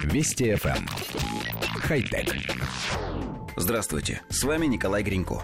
Вести FM. Эм. Хай-тек. Здравствуйте, с вами Николай Гринько.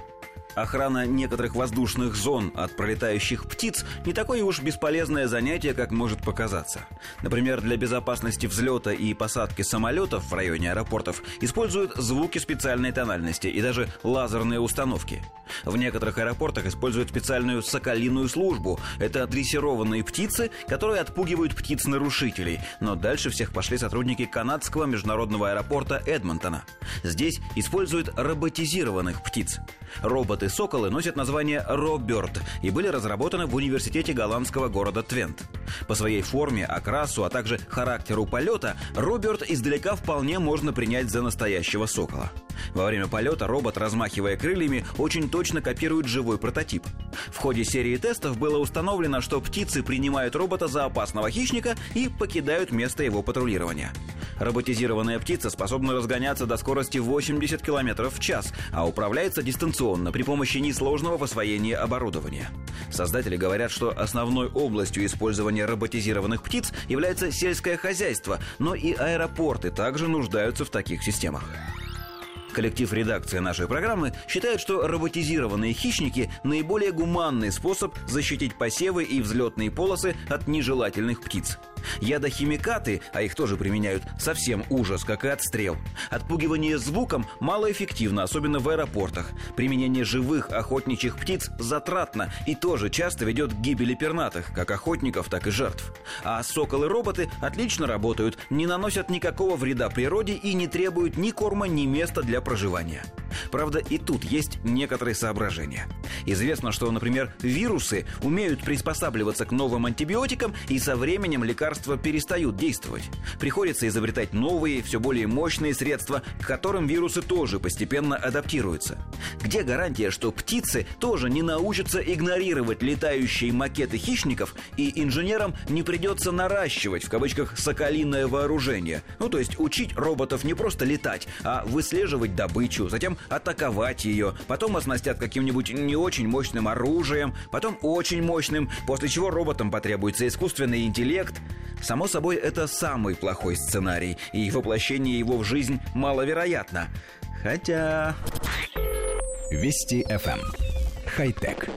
Охрана некоторых воздушных зон от пролетающих птиц не такое уж бесполезное занятие, как может показаться. Например, для безопасности взлета и посадки самолетов в районе аэропортов используют звуки специальной тональности и даже лазерные установки. В некоторых аэропортах используют специальную соколиную службу. Это дрессированные птицы, которые отпугивают птиц-нарушителей. Но дальше всех пошли сотрудники канадского международного аэропорта Эдмонтона. Здесь используют роботизированных птиц. Роботы-соколы носят название Роберт и были разработаны в университете голландского города Твент. По своей форме, окрасу, а также характеру полета Роберт издалека вполне можно принять за настоящего сокола. Во время полета робот, размахивая крыльями, очень точно копирует живой прототип. В ходе серии тестов было установлено, что птицы принимают робота за опасного хищника и покидают место его патрулирования. Роботизированная птица способна разгоняться до скорости 80 км в час, а управляется дистанционно при помощи несложного освоения оборудования. Создатели говорят, что основной областью использования роботизированных птиц является сельское хозяйство, но и аэропорты также нуждаются в таких системах. Коллектив редакции нашей программы считает, что роботизированные хищники – наиболее гуманный способ защитить посевы и взлетные полосы от нежелательных птиц. Ядохимикаты, а их тоже применяют, совсем ужас, как и отстрел. Отпугивание звуком малоэффективно, особенно в аэропортах. Применение живых охотничьих птиц затратно и тоже часто ведет к гибели пернатых, как охотников, так и жертв. А соколы-роботы отлично работают, не наносят никакого вреда природе и не требуют ни корма, ни места для проживания. Правда, и тут есть некоторые соображения. Известно, что, например, вирусы умеют приспосабливаться к новым антибиотикам, и со временем лекарства перестают действовать. Приходится изобретать новые, все более мощные средства, к которым вирусы тоже постепенно адаптируются. Где гарантия, что птицы тоже не научатся игнорировать летающие макеты хищников, и инженерам не придется наращивать, в кавычках, соколиное вооружение? Ну, то есть учить роботов не просто летать, а выслеживать добычу, затем атаковать ее, потом оснастят каким-нибудь не очень мощным оружием, потом очень мощным, после чего роботам потребуется искусственный интеллект. Само собой, это самый плохой сценарий, и воплощение его в жизнь маловероятно. Хотя... Вести FM. Эм. Хай-тек.